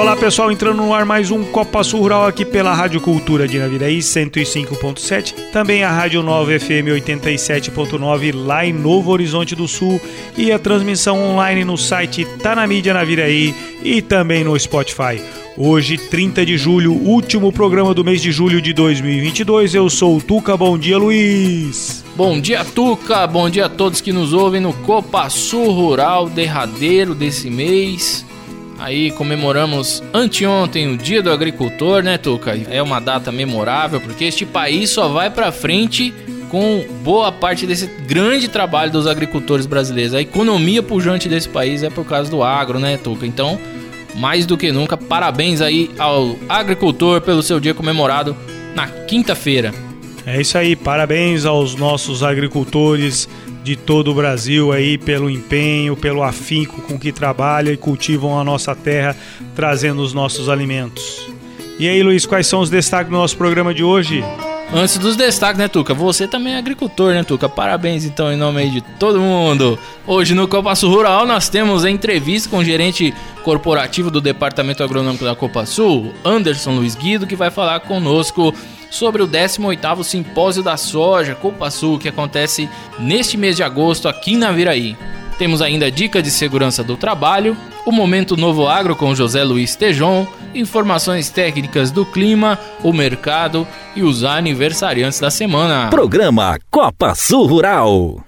Olá pessoal, entrando no ar mais um Copa Sul Rural aqui pela Rádio Cultura de Naviraí 105.7, também a Rádio Nova FM 87.9 lá em Novo Horizonte do Sul e a transmissão online no site Tá na Mídia Naviraí e também no Spotify. Hoje, 30 de julho, último programa do mês de julho de 2022. Eu sou o Tuca. Bom dia, Luiz. Bom dia, Tuca. Bom dia a todos que nos ouvem no Copa Sul Rural, derradeiro desse mês. Aí comemoramos anteontem o Dia do Agricultor, né, Tuca? É uma data memorável porque este país só vai para frente com boa parte desse grande trabalho dos agricultores brasileiros. A economia pujante desse país é por causa do agro, né, Tuca? Então, mais do que nunca, parabéns aí ao agricultor pelo seu dia comemorado na quinta-feira. É isso aí, parabéns aos nossos agricultores de todo o Brasil aí pelo empenho, pelo afinco com que trabalham e cultivam a nossa terra, trazendo os nossos alimentos. E aí, Luiz, quais são os destaques do nosso programa de hoje? Antes dos destaques, né, Tuca? Você também é agricultor, né, Tuca? Parabéns, então, em nome de todo mundo. Hoje no Copaço Rural nós temos a entrevista com o gerente corporativo do Departamento Agronômico da Copa Sul, Anderson Luiz Guido, que vai falar conosco sobre o 18º Simpósio da Soja Copa Sul, que acontece neste mês de agosto aqui na Viraí. Temos ainda dica de segurança do trabalho, o Momento Novo Agro com José Luiz Tejon, informações técnicas do clima, o mercado e os aniversariantes da semana. Programa Copa Sul Rural.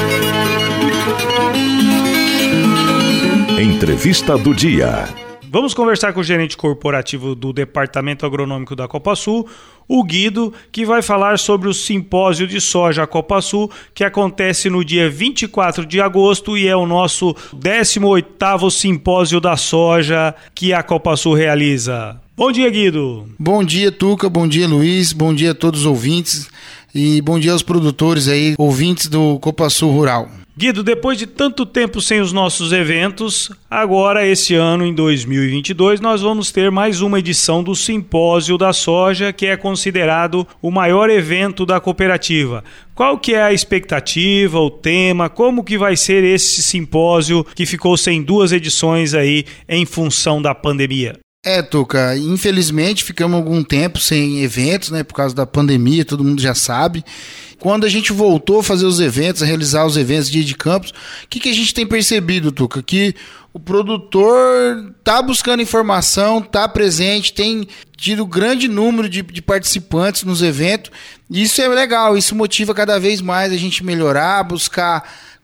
Entrevista do dia. Vamos conversar com o gerente corporativo do Departamento Agronômico da Copa Sul, o Guido, que vai falar sobre o simpósio de soja Copa Sul, que acontece no dia 24 de agosto e é o nosso 18º simpósio da soja que a Copa Sul realiza. Bom dia, Guido. Bom dia, Tuca. Bom dia, Luiz. Bom dia a todos os ouvintes e bom dia aos produtores aí, ouvintes do Copa Sul Rural. Guido, depois de tanto tempo sem os nossos eventos, agora esse ano, em 2022, nós vamos ter mais uma edição do Simpósio da Soja, que é considerado o maior evento da cooperativa. Qual que é a expectativa, o tema, como que vai ser esse simpósio que ficou sem duas edições aí em função da pandemia? É, Tuca, infelizmente ficamos algum tempo sem eventos, né, por causa da pandemia, todo mundo já sabe. Quando a gente voltou a fazer os eventos, a realizar os eventos dia de campos, o que, que a gente tem percebido, Tuca? Que o produtor tá buscando informação, tá presente, tem tido grande número de, de participantes nos eventos. Isso é legal, isso motiva cada vez mais a gente melhorar, buscar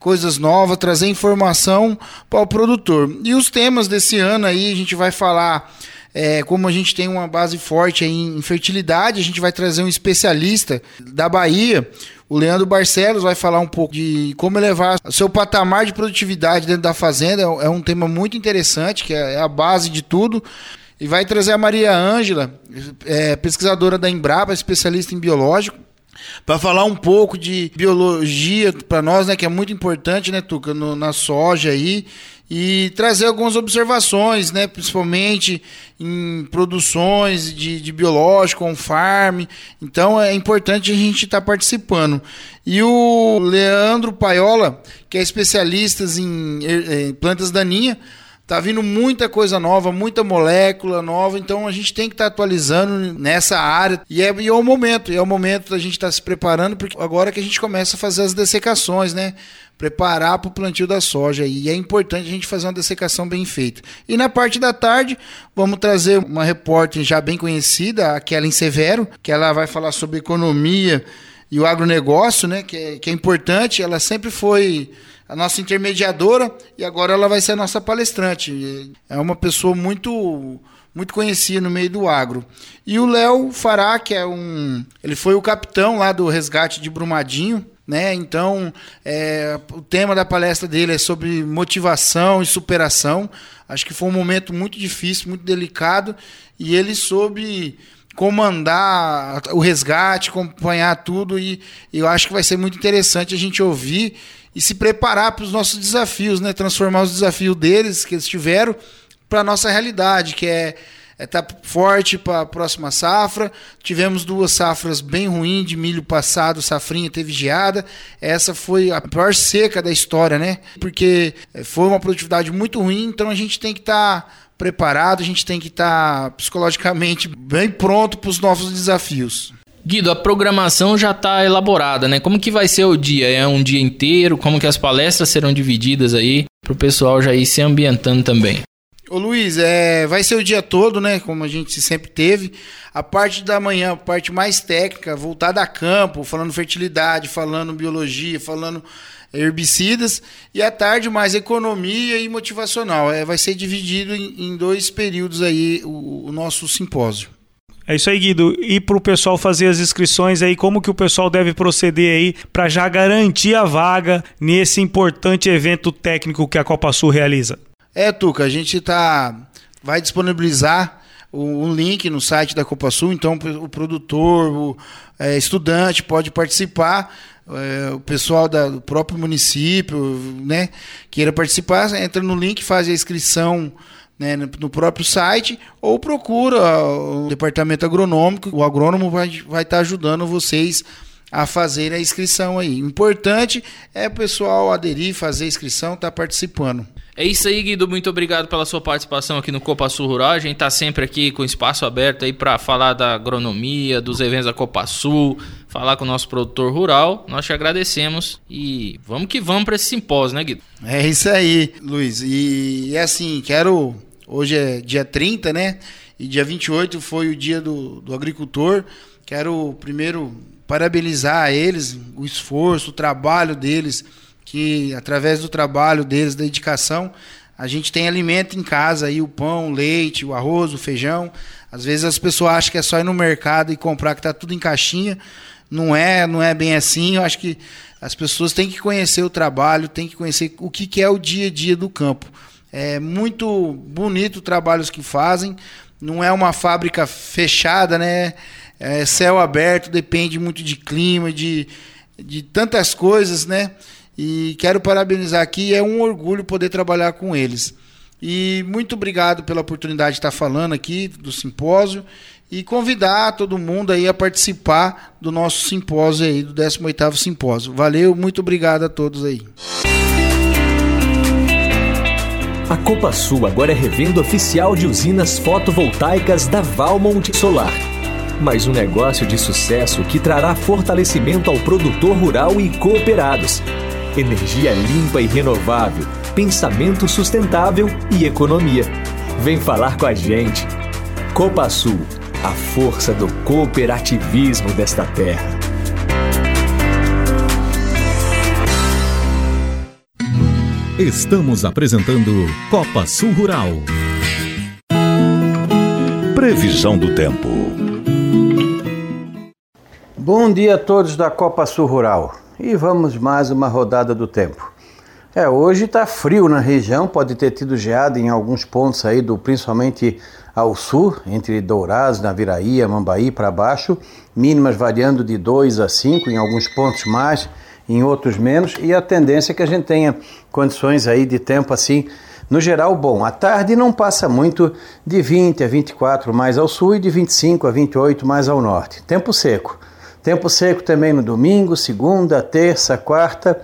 coisas novas, trazer informação para o produtor. E os temas desse ano aí, a gente vai falar é, como a gente tem uma base forte em fertilidade, a gente vai trazer um especialista da Bahia. O Leandro Barcelos vai falar um pouco de como elevar o seu patamar de produtividade dentro da fazenda. É um tema muito interessante, que é a base de tudo. E vai trazer a Maria Ângela, é, pesquisadora da Embrapa, especialista em biológico, para falar um pouco de biologia para nós, né, que é muito importante, né, Tuca, no, na soja aí e trazer algumas observações, né, principalmente em produções de, de biológico, on farm. Então é importante a gente estar tá participando. E o Leandro Paiola, que é especialista em, em plantas daninhas, Tá vindo muita coisa nova, muita molécula nova, então a gente tem que estar tá atualizando nessa área. E é, e é o momento, é o momento da gente estar tá se preparando, porque agora que a gente começa a fazer as dessecações, né? Preparar para o plantio da soja. E é importante a gente fazer uma dessecação bem feita. E na parte da tarde, vamos trazer uma repórter já bem conhecida, a Kellen Severo, que ela vai falar sobre economia e o agronegócio, né? Que é, que é importante. Ela sempre foi a nossa intermediadora e agora ela vai ser a nossa palestrante. É uma pessoa muito muito conhecida no meio do agro. E o Léo Fará, que é um, ele foi o capitão lá do resgate de Brumadinho, né? Então, é, o tema da palestra dele é sobre motivação e superação. Acho que foi um momento muito difícil, muito delicado, e ele soube comandar o resgate, acompanhar tudo, e, e eu acho que vai ser muito interessante a gente ouvir e se preparar para os nossos desafios, né? Transformar os desafios deles que eles tiveram para a nossa realidade, que é está é, forte para a próxima safra. Tivemos duas safras bem ruins de milho passado, safrinha teve geada. Essa foi a pior seca da história, né? Porque é, foi uma produtividade muito ruim, então a gente tem que estar tá preparado, a gente tem que estar tá psicologicamente bem pronto para os novos desafios. Guido, a programação já está elaborada, né? Como que vai ser o dia? É um dia inteiro? Como que as palestras serão divididas aí para o pessoal já ir se ambientando também? Ô Luiz, é, vai ser o dia todo, né? Como a gente sempre teve. A parte da manhã, a parte mais técnica, voltada a campo, falando fertilidade, falando biologia, falando herbicidas. E à tarde, mais economia e motivacional. É, vai ser dividido em, em dois períodos aí o, o nosso simpósio. É isso aí, Guido. E para o pessoal fazer as inscrições aí, como que o pessoal deve proceder aí para já garantir a vaga nesse importante evento técnico que a Copa Sul realiza? É, Tuca, a gente tá vai disponibilizar um link no site da Copa Sul, então o produtor, o é, estudante pode participar, é, o pessoal da, do próprio município, né, queira participar, entra no link, faz a inscrição né, no próprio site ou procura o departamento agronômico, o agrônomo vai estar vai tá ajudando vocês a fazer a inscrição aí. O importante é o pessoal aderir, fazer a inscrição, estar tá participando. É isso aí, Guido. Muito obrigado pela sua participação aqui no Copa Sul Rural. A gente está sempre aqui com espaço aberto aí para falar da agronomia, dos eventos da Copa Sul, falar com o nosso produtor rural. Nós te agradecemos e vamos que vamos para esse simpósio, né, Guido? É isso aí, Luiz. E, e assim, quero. Hoje é dia 30, né? E dia 28 foi o dia do, do agricultor. Quero primeiro parabenizar eles, o esforço, o trabalho deles que através do trabalho deles, da dedicação, a gente tem alimento em casa aí, o pão, o leite, o arroz, o feijão. Às vezes as pessoas acham que é só ir no mercado e comprar que está tudo em caixinha. Não é, não é bem assim. Eu acho que as pessoas têm que conhecer o trabalho, têm que conhecer o que, que é o dia a dia do campo. É muito bonito o trabalho que fazem. Não é uma fábrica fechada, né? É céu aberto, depende muito de clima, de, de tantas coisas, né? E quero parabenizar aqui, é um orgulho poder trabalhar com eles. E muito obrigado pela oportunidade de estar falando aqui do simpósio e convidar todo mundo aí a participar do nosso simpósio aí, do 18º simpósio. Valeu, muito obrigado a todos aí. A Copa Sul agora é revenda oficial de usinas fotovoltaicas da Valmont Solar. Mais um negócio de sucesso que trará fortalecimento ao produtor rural e cooperados energia limpa e renovável, pensamento sustentável e economia. Vem falar com a gente. Copa Sul, a força do cooperativismo desta terra. Estamos apresentando Copa Sul Rural. Previsão do tempo. Bom dia a todos da Copa Sul Rural e vamos mais uma rodada do tempo. É, hoje está frio na região, pode ter tido geada em alguns pontos aí, do, principalmente ao sul, entre Dourados, Naviraí, Mambaí para baixo, mínimas variando de 2 a 5, em alguns pontos mais, em outros menos, e a tendência é que a gente tenha condições aí de tempo assim, no geral, bom. A tarde não passa muito de 20 a 24 mais ao sul e de 25 a 28 mais ao norte. Tempo seco. Tempo seco também no domingo, segunda, terça, quarta,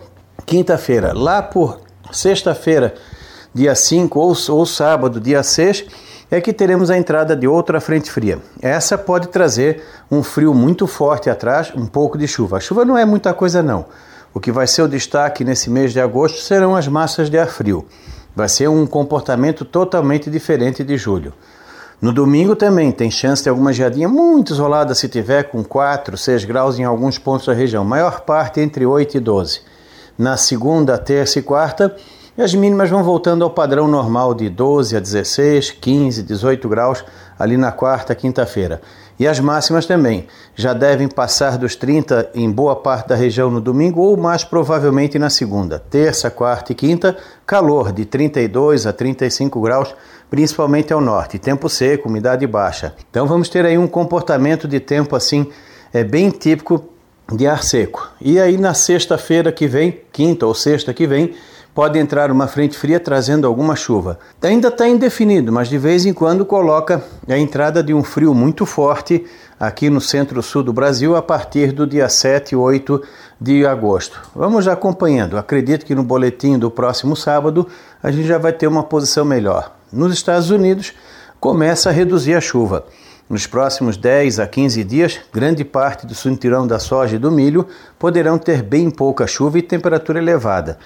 quinta-feira. Lá por sexta-feira, dia 5 ou, ou sábado, dia 6, é que teremos a entrada de outra frente fria. Essa pode trazer um frio muito forte atrás, um pouco de chuva. A chuva não é muita coisa não. O que vai ser o destaque nesse mês de agosto serão as massas de ar frio. Vai ser um comportamento totalmente diferente de julho. No domingo também tem chance de alguma geadinha muito isolada se tiver com 4, 6 graus em alguns pontos da região, maior parte entre 8 e 12. Na segunda, terça e quarta, as mínimas vão voltando ao padrão normal de 12 a 16, 15, 18 graus ali na quarta, quinta-feira. E as máximas também já devem passar dos 30 em boa parte da região no domingo ou mais provavelmente na segunda. Terça, quarta e quinta, calor de 32 a 35 graus, principalmente ao norte. Tempo seco, umidade baixa. Então vamos ter aí um comportamento de tempo assim é bem típico de ar seco. E aí na sexta-feira que vem, quinta ou sexta que vem, pode entrar uma frente fria trazendo alguma chuva. Ainda está indefinido, mas de vez em quando coloca a entrada de um frio muito forte aqui no centro-sul do Brasil a partir do dia 7 e 8 de agosto. Vamos acompanhando. Acredito que no boletim do próximo sábado a gente já vai ter uma posição melhor. Nos Estados Unidos começa a reduzir a chuva. Nos próximos 10 a 15 dias, grande parte do cinturão da soja e do milho poderão ter bem pouca chuva e temperatura elevada.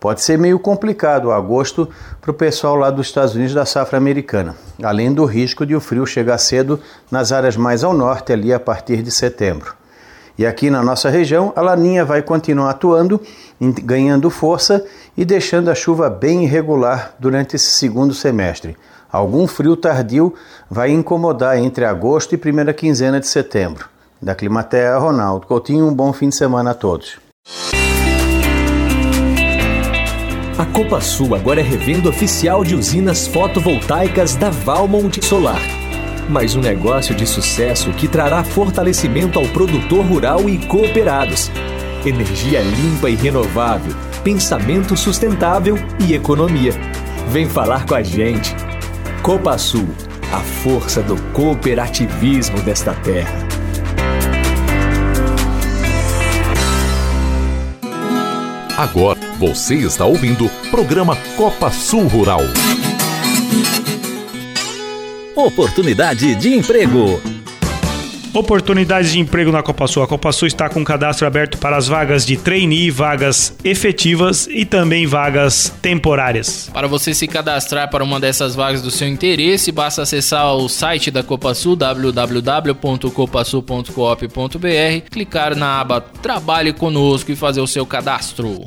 Pode ser meio complicado agosto para o pessoal lá dos Estados Unidos da safra americana, além do risco de o frio chegar cedo nas áreas mais ao norte, ali a partir de setembro. E aqui na nossa região, a laninha vai continuar atuando, ganhando força e deixando a chuva bem irregular durante esse segundo semestre. Algum frio tardio vai incomodar entre agosto e primeira quinzena de setembro. Da Climatea, Ronaldo Coutinho, um bom fim de semana a todos. A Copa Sul agora é revenda oficial de usinas fotovoltaicas da Valmont Solar. Mais um negócio de sucesso que trará fortalecimento ao produtor rural e cooperados. Energia limpa e renovável, pensamento sustentável e economia. Vem falar com a gente. Copa Sul, a força do cooperativismo desta terra. Agora você está ouvindo o programa Copa Sul Rural. Oportunidade de emprego. Oportunidades de emprego na Copa Sul. A Copa Sul está com cadastro aberto para as vagas de trainee, vagas efetivas e também vagas temporárias. Para você se cadastrar para uma dessas vagas do seu interesse, basta acessar o site da Copa Sul, www.copasul.coop.br, clicar na aba Trabalhe conosco e fazer o seu cadastro.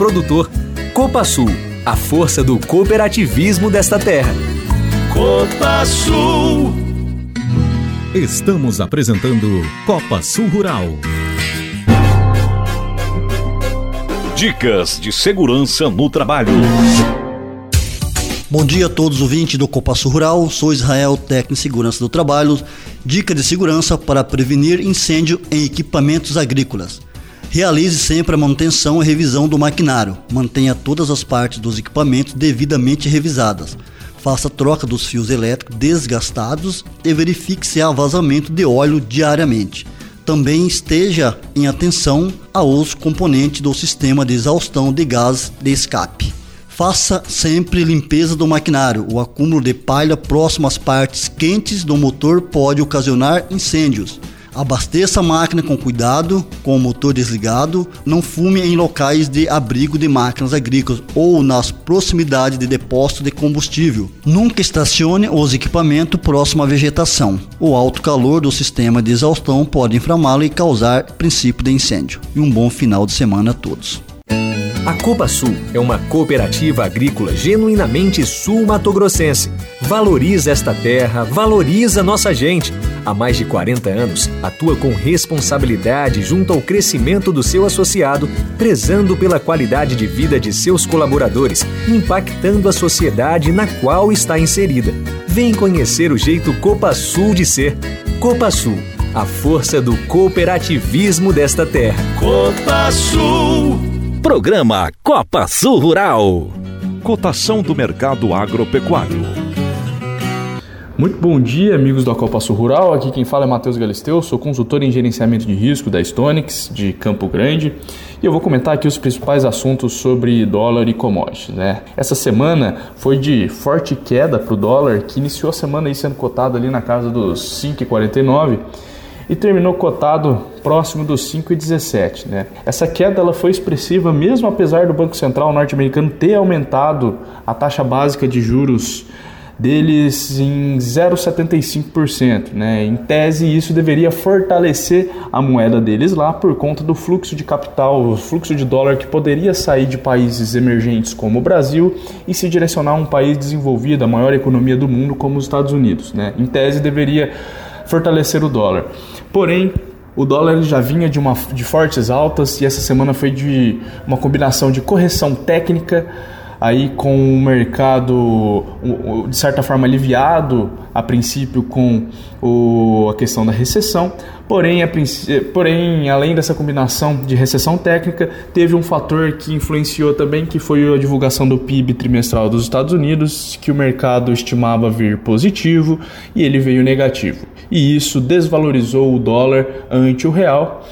produtor. Copa Sul, a força do cooperativismo desta terra. Copa Sul. Estamos apresentando Copa Sul Rural. Dicas de segurança no trabalho. Bom dia a todos os ouvintes do Copa Sul Rural. Sou Israel, técnico de segurança do trabalho. Dica de segurança para prevenir incêndio em equipamentos agrícolas. Realize sempre a manutenção e revisão do maquinário. Mantenha todas as partes dos equipamentos devidamente revisadas. Faça troca dos fios elétricos desgastados e verifique se há vazamento de óleo diariamente. Também esteja em atenção aos componentes do sistema de exaustão de gás de escape. Faça sempre limpeza do maquinário. O acúmulo de palha próximo às partes quentes do motor pode ocasionar incêndios. Abasteça a máquina com cuidado, com o motor desligado. Não fume em locais de abrigo de máquinas agrícolas ou nas proximidades de depósito de combustível. Nunca estacione os equipamentos próximo à vegetação. O alto calor do sistema de exaustão pode inflamá-lo e causar princípio de incêndio. E um bom final de semana a todos. A Copa Sul é uma cooperativa agrícola genuinamente sul-matogrossense. Valoriza esta terra, valoriza nossa gente. Há mais de 40 anos, atua com responsabilidade junto ao crescimento do seu associado, prezando pela qualidade de vida de seus colaboradores, impactando a sociedade na qual está inserida. Vem conhecer o jeito Copa Sul de ser. Copa Sul, a força do cooperativismo desta terra. Copa Sul. Programa Copa Sul Rural. Cotação do mercado agropecuário. Muito bom dia, amigos do Acopasso Rural. Aqui quem fala é Matheus Galisteu, sou consultor em gerenciamento de risco da Stonix de Campo Grande e eu vou comentar aqui os principais assuntos sobre dólar e commodities. Né? Essa semana foi de forte queda para o dólar, que iniciou a semana aí sendo cotado ali na casa dos 5,49 e terminou cotado próximo dos 5,17. Né? Essa queda ela foi expressiva mesmo apesar do Banco Central norte-americano ter aumentado a taxa básica de juros deles em 0,75%. Né? Em tese, isso deveria fortalecer a moeda deles lá por conta do fluxo de capital, o fluxo de dólar que poderia sair de países emergentes como o Brasil e se direcionar a um país desenvolvido, a maior economia do mundo como os Estados Unidos. Né? Em tese, deveria fortalecer o dólar. Porém, o dólar já vinha de, uma, de fortes altas e essa semana foi de uma combinação de correção técnica aí com o mercado de certa forma aliviado a princípio com o, a questão da recessão, porém, a, porém além dessa combinação de recessão técnica, teve um fator que influenciou também, que foi a divulgação do PIB trimestral dos Estados Unidos, que o mercado estimava vir positivo e ele veio negativo. E isso desvalorizou o dólar ante o real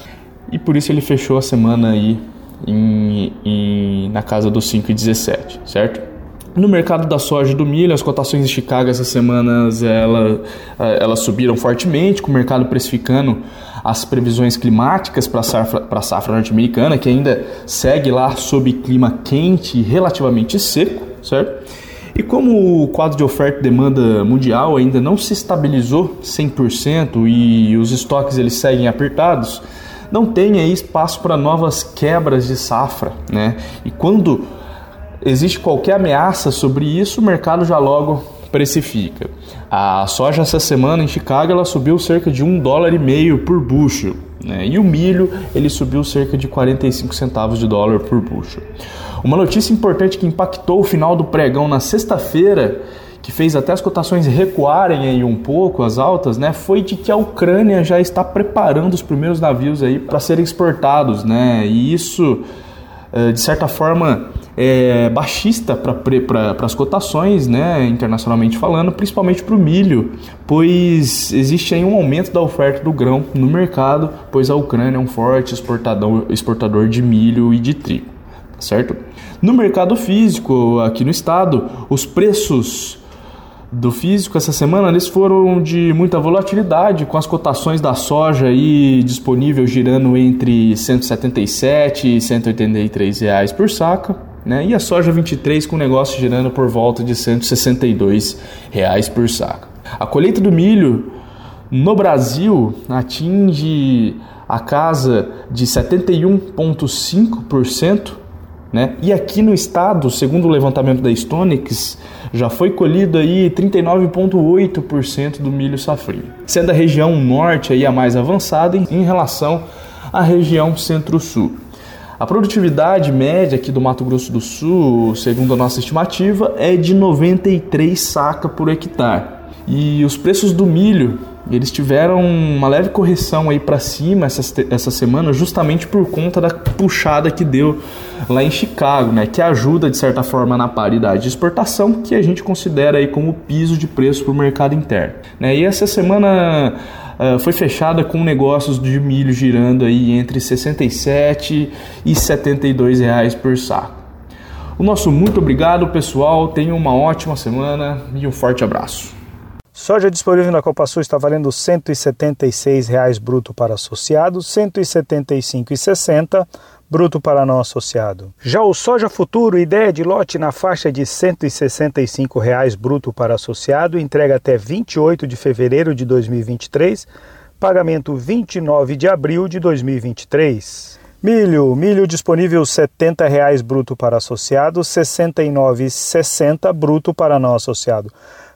e por isso ele fechou a semana aí em, em, na casa dos 5,17, certo? No mercado da soja e do milho, as cotações em Chicago essas semanas ela, elas subiram fortemente, com o mercado precificando as previsões climáticas para a safra, safra norte-americana, que ainda segue lá sob clima quente e relativamente seco, certo? E como o quadro de oferta e demanda mundial ainda não se estabilizou 100% e os estoques eles seguem apertados, não tem aí espaço para novas quebras de safra, né? E quando existe qualquer ameaça sobre isso, o mercado já logo precifica. A soja essa semana em Chicago ela subiu cerca de um dólar e meio por bushel, né? E o milho ele subiu cerca de 45 centavos de dólar por bushel. Uma notícia importante que impactou o final do pregão na sexta-feira que fez até as cotações recuarem aí um pouco, as altas, né, foi de que a Ucrânia já está preparando os primeiros navios aí para serem exportados, né, e isso eh, de certa forma é baixista para as cotações, né, internacionalmente falando, principalmente para o milho, pois existe aí um aumento da oferta do grão no mercado, pois a Ucrânia é um forte exportador, exportador de milho e de trigo, certo? No mercado físico, aqui no estado, os preços do físico essa semana eles foram de muita volatilidade, com as cotações da soja aí disponível girando entre 177 e 183 reais por saca, né? E a soja 23 com negócio girando por volta de 162 reais por saca. A colheita do milho no Brasil atinge a casa de 71,5%, né? E aqui no estado, segundo o levantamento da Stonix, já foi colhido aí 39,8% do milho safrinho, sendo a região norte aí a mais avançada em relação à região centro-sul. A produtividade média aqui do Mato Grosso do Sul, segundo a nossa estimativa, é de 93 saca por hectare. E os preços do milho eles tiveram uma leve correção aí para cima essa, essa semana, justamente por conta da puxada que deu lá em Chicago, né? Que ajuda de certa forma na paridade de exportação, que a gente considera aí como piso de preço para o mercado interno. Né? E essa semana uh, foi fechada com negócios de milho girando aí entre 67 e 72 reais por saco. O nosso muito obrigado, pessoal. Tenham uma ótima semana e um forte abraço. Soja disponível na Copa Sul está valendo R$ 176,00 bruto para associado, R$ 175,60 bruto para não associado. Já o soja futuro, ideia de lote na faixa de R$ 165,00 bruto para associado, entrega até 28 de fevereiro de 2023, pagamento 29 de abril de 2023. Milho, milho disponível R$ 70,00 bruto para associado, R$ 69,60 bruto para não associado.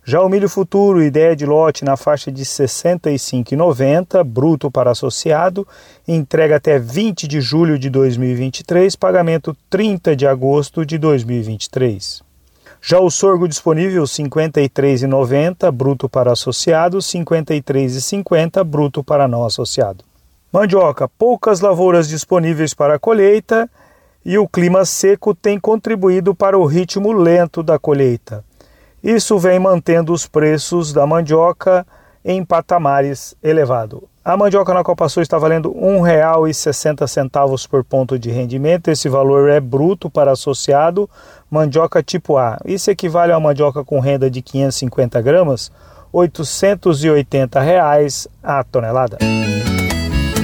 Já o milho futuro, ideia de lote na faixa de R$ 65,90, bruto para associado, entrega até 20 de julho de 2023, pagamento 30 de agosto de 2023. Já o sorgo disponível R$ 53,90, bruto para associado, R$ 53,50, bruto para não associado. Mandioca, poucas lavouras disponíveis para colheita e o clima seco tem contribuído para o ritmo lento da colheita. Isso vem mantendo os preços da mandioca em patamares elevados. A mandioca na Copa Sul está valendo R$ 1,60 por ponto de rendimento. Esse valor é bruto para associado mandioca tipo A. Isso equivale a uma mandioca com renda de 550 gramas, 880 reais a tonelada.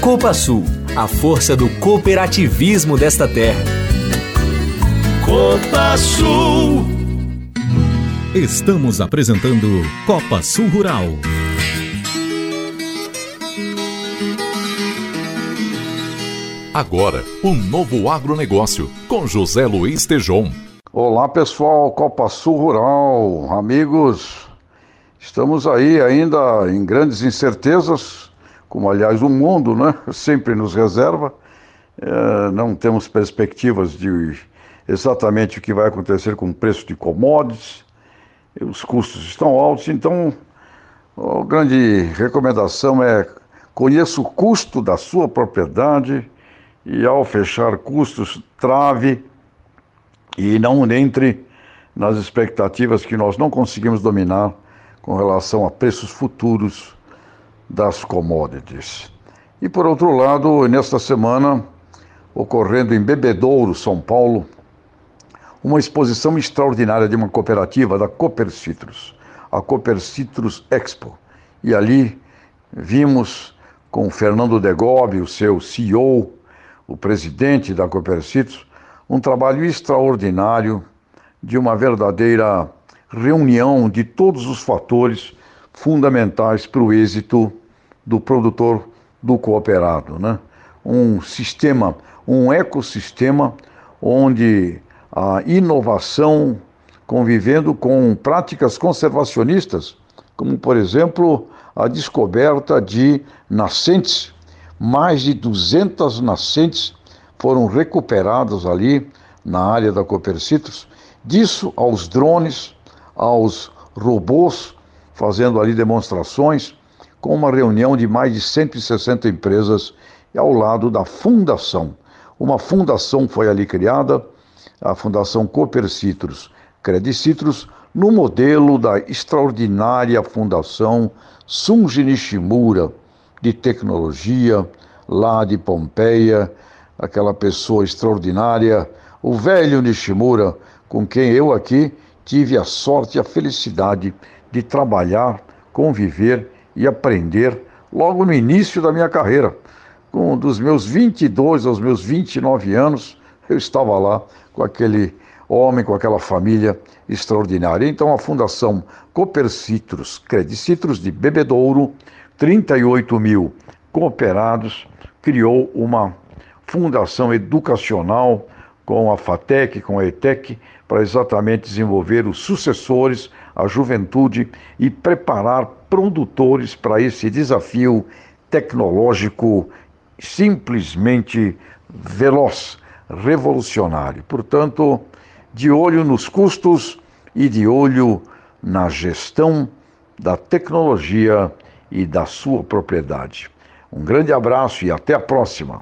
Copa Sul, a força do cooperativismo desta terra. Copa Sul. Estamos apresentando Copa Sul Rural. Agora, um novo agronegócio com José Luiz Tejon. Olá pessoal, Copa Sul Rural, amigos. Estamos aí ainda em grandes incertezas, como aliás o mundo né, sempre nos reserva. É, não temos perspectivas de exatamente o que vai acontecer com o preço de commodities, os custos estão altos, então a grande recomendação é conheça o custo da sua propriedade e ao fechar custos, trave e não entre nas expectativas que nós não conseguimos dominar com relação a preços futuros das commodities. E por outro lado, nesta semana, ocorrendo em Bebedouro, São Paulo, uma exposição extraordinária de uma cooperativa da Cooper Citrus, a Cooper Citrus Expo. E ali vimos com Fernando Degobi, o seu CEO, o presidente da Copercitos, um trabalho extraordinário de uma verdadeira reunião de todos os fatores fundamentais para o êxito do produtor do cooperado. Né? Um sistema, um ecossistema onde a inovação convivendo com práticas conservacionistas, como por exemplo a descoberta de nascentes mais de 200 nascentes foram recuperadas ali na área da Copercitrus. Disso aos drones, aos robôs, fazendo ali demonstrações, com uma reunião de mais de 160 empresas ao lado da fundação. Uma fundação foi ali criada, a Fundação Copercitrus Credicitrus, no modelo da extraordinária Fundação Sunji Nishimura, de tecnologia, lá de Pompeia, aquela pessoa extraordinária, o velho Nishimura, com quem eu aqui tive a sorte e a felicidade de trabalhar, conviver e aprender logo no início da minha carreira. Com dos meus 22 aos meus 29 anos, eu estava lá com aquele homem, com aquela família extraordinária. Então a Fundação Copercitrus, Credicitrus de Bebedouro, 38 mil cooperados, criou uma fundação educacional com a FATEC, com a ETEC, para exatamente desenvolver os sucessores, a juventude e preparar produtores para esse desafio tecnológico simplesmente veloz, revolucionário. Portanto, de olho nos custos e de olho na gestão da tecnologia e da sua propriedade. Um grande abraço e até a próxima.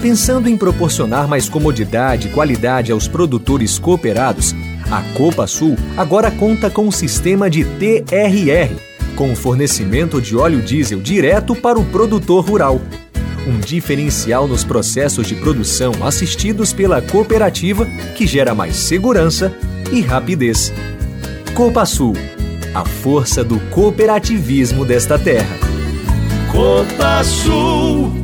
Pensando em proporcionar mais comodidade e qualidade aos produtores cooperados, a Copa Sul agora conta com um sistema de TRR, com o fornecimento de óleo diesel direto para o produtor rural. Um diferencial nos processos de produção assistidos pela cooperativa que gera mais segurança e rapidez. Copa Sul a força do cooperativismo desta terra. Copa Sul.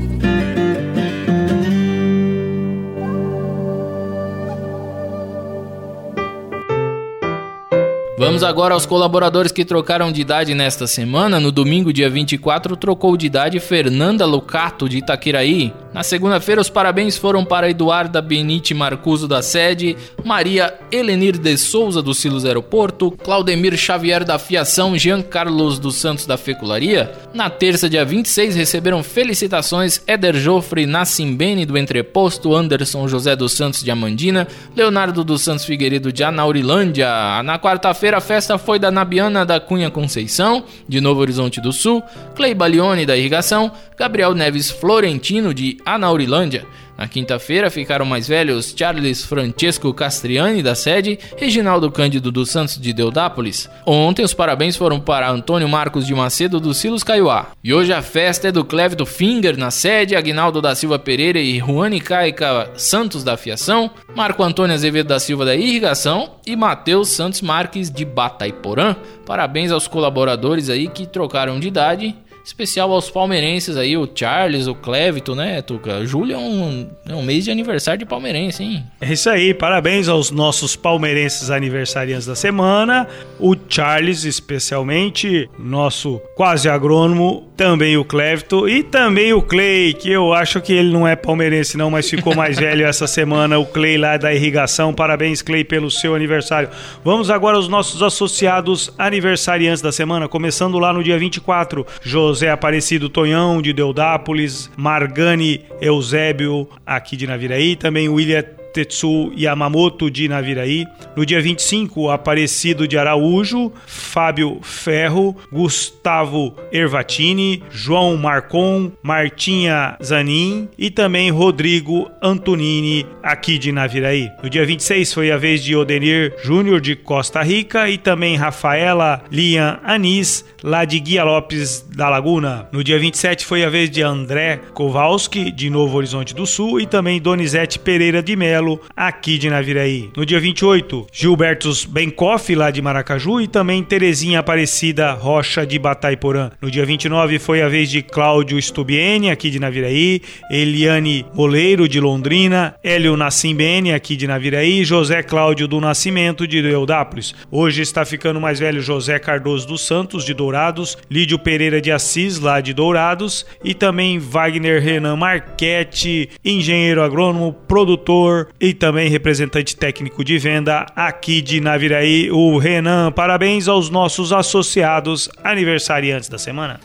Vamos agora aos colaboradores que trocaram de idade nesta semana. No domingo, dia 24, trocou de idade Fernanda Lucato, de Itaquiraí. Na segunda-feira, os parabéns foram para Eduarda Benite Marcuso da sede, Maria Elenir de Souza do Silos Aeroporto, Claudemir Xavier da Fiação, Jean Carlos dos Santos da Fecularia. Na terça, dia 26, receberam felicitações Éder Joffre Nassimbene do Entreposto, Anderson José dos Santos de Amandina, Leonardo dos Santos Figueiredo de Anaurilândia. Na quarta-feira, a festa foi da Nabiana da Cunha Conceição, de Novo Horizonte do Sul, Clay Balione da Irrigação, Gabriel Neves Florentino de Anaurilândia. Na quinta-feira ficaram mais velhos Charles Francesco Castriani da sede, Reginaldo Cândido dos Santos de Deodápolis. Ontem os parabéns foram para Antônio Marcos de Macedo do Silos Caiuá. E hoje a festa é do Clevito Finger na sede, Agnaldo da Silva Pereira e Juane Caica Santos da Fiação, Marco Antônio Azevedo da Silva da Irrigação e Matheus Santos Marques de Bataiporã. Parabéns aos colaboradores aí que trocaram de idade Especial aos palmeirenses aí, o Charles, o Clevito, né, Tuca? Julho é um, é um mês de aniversário de palmeirense, hein? É isso aí, parabéns aos nossos palmeirenses aniversariantes da semana. O Charles, especialmente, nosso quase agrônomo, também o Clevito e também o Clay, que eu acho que ele não é palmeirense não, mas ficou mais velho essa semana, o Clay lá da irrigação. Parabéns, Clay, pelo seu aniversário. Vamos agora aos nossos associados aniversariantes da semana, começando lá no dia 24, José José Aparecido Tonhão, de Deodápolis, Margani Eusébio, aqui de Naviraí, também William Tetsu Yamamoto de Naviraí. No dia 25, Aparecido de Araújo, Fábio Ferro, Gustavo Ervatini, João Marcon, Martinha Zanin e também Rodrigo Antonini, aqui de Naviraí. No dia 26 foi a vez de Odenir Júnior de Costa Rica e também Rafaela Lian Anis, lá de Guia Lopes da Laguna. No dia 27 foi a vez de André Kowalski, de Novo Horizonte do Sul, e também Donizete Pereira de Melo aqui de Naviraí. No dia 28, Gilbertos Benkoff, lá de Maracaju, e também Terezinha Aparecida Rocha, de Bataiporã. No dia 29 foi a vez de Cláudio Stubiene, aqui de Naviraí, Eliane Moleiro, de Londrina, Hélio Nassimbene, aqui de Naviraí, José Cláudio do Nascimento, de Eudápolis. Hoje está ficando mais velho José Cardoso dos Santos, de Dourados, Lídio Pereira de Assis, lá de Dourados, e também Wagner Renan Marchetti, engenheiro agrônomo, produtor, e também representante técnico de venda aqui de Naviraí, o Renan. Parabéns aos nossos associados aniversariantes da semana.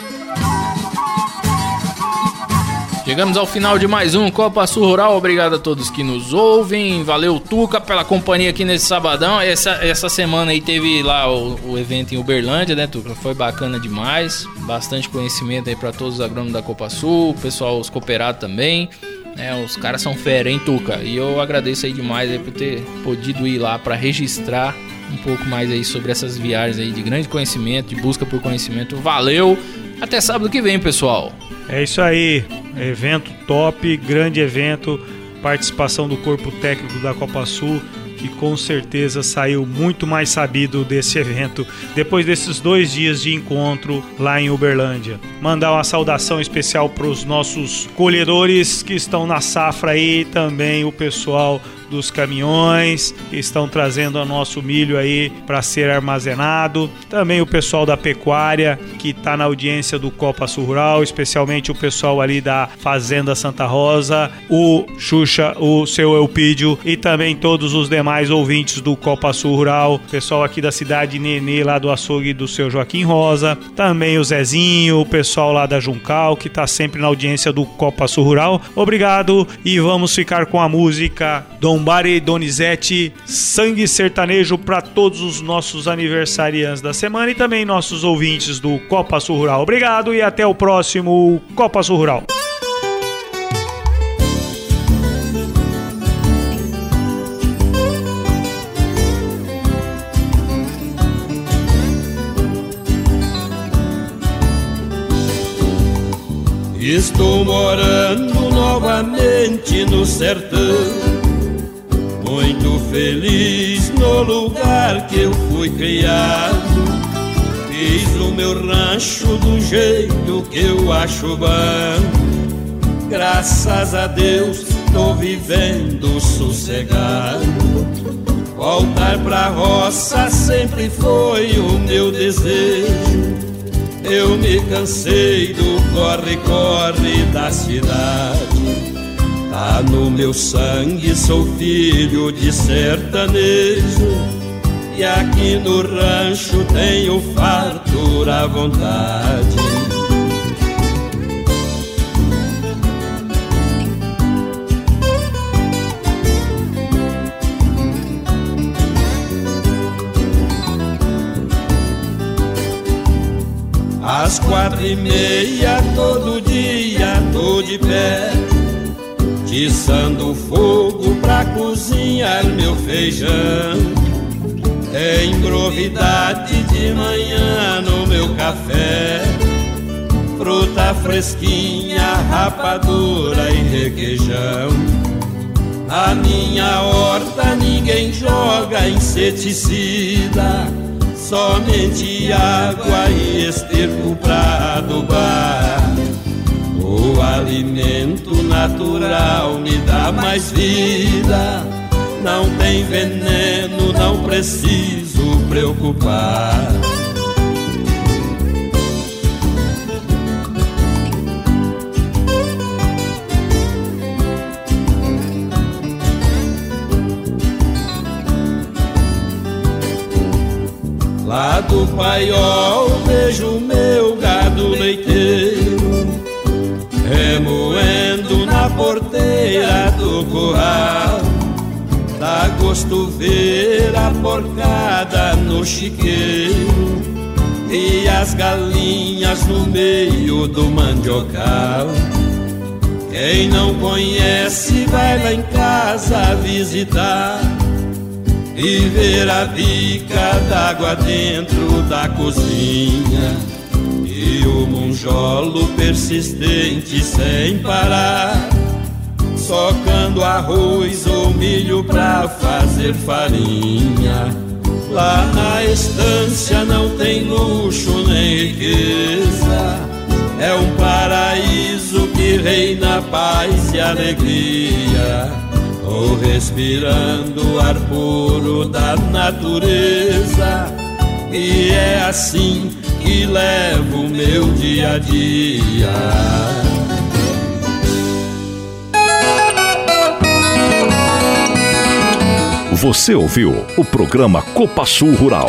Chegamos ao final de mais um Copa Sul Rural. Obrigado a todos que nos ouvem. Valeu, Tuca, pela companhia aqui nesse sabadão. Essa, essa semana aí teve lá o, o evento em Uberlândia, né, Tuca? Foi bacana demais. Bastante conhecimento aí para todos os agrônomos da Copa Sul, pessoal, os cooperados também. É, os caras são fera, hein, Tuca? E eu agradeço aí demais aí por ter podido ir lá para registrar um pouco mais aí sobre essas viagens aí de grande conhecimento, de busca por conhecimento. Valeu! Até sábado que vem, pessoal. É isso aí. Evento top, grande evento. Participação do corpo técnico da Copa Sul que com certeza saiu muito mais sabido desse evento depois desses dois dias de encontro lá em Uberlândia. Mandar uma saudação especial para os nossos colhedores que estão na safra aí, também o pessoal dos caminhões que estão trazendo o nosso milho aí para ser armazenado. Também o pessoal da pecuária que está na audiência do Copa Sul Rural, especialmente o pessoal ali da Fazenda Santa Rosa, o Xuxa, o seu Eupídio e também todos os demais ouvintes do Copa Sul Rural, pessoal aqui da cidade Nenê, lá do açougue do seu Joaquim Rosa, também o Zezinho, o pessoal lá da Juncal que está sempre na audiência do Copa Sul Rural. Obrigado e vamos ficar com a música Dom Lombari, Donizete, sangue sertanejo para todos os nossos aniversariantes da semana e também nossos ouvintes do Copa Sul Rural. Obrigado e até o próximo Copa Sul Rural. Estou morando novamente no sertão muito feliz no lugar que eu fui criado. Fiz o meu rancho do jeito que eu acho bom. Graças a Deus tô vivendo sossegado. Voltar pra roça sempre foi o meu desejo. Eu me cansei do corre-corre da cidade. Ah, no meu sangue sou filho de sertanejo E aqui no rancho tenho fartura à vontade Às quatro e meia todo dia tô de pé Tiçando fogo pra cozinhar meu feijão. Tem grovidade de manhã no meu café Fruta fresquinha, rapadura e requeijão. Na minha horta ninguém joga inseticida somente água e esterco pra adubar. O alimento natural me dá mais vida. Não tem veneno, não preciso preocupar. Lá do paiol vejo meu gado leiteiro Remoendo na porteira do curral. Dá gosto ver a porcada no chiqueiro E as galinhas no meio do mandiocal. Quem não conhece vai lá em casa visitar e ver a bica d'água dentro da cozinha e o monjolo persistente sem parar, socando arroz ou milho pra fazer farinha. Lá na estância não tem luxo nem riqueza, é um paraíso que reina paz e alegria. Vou respirando o ar puro da natureza E é assim que levo o meu dia a dia Você ouviu o programa Copa Sul Rural.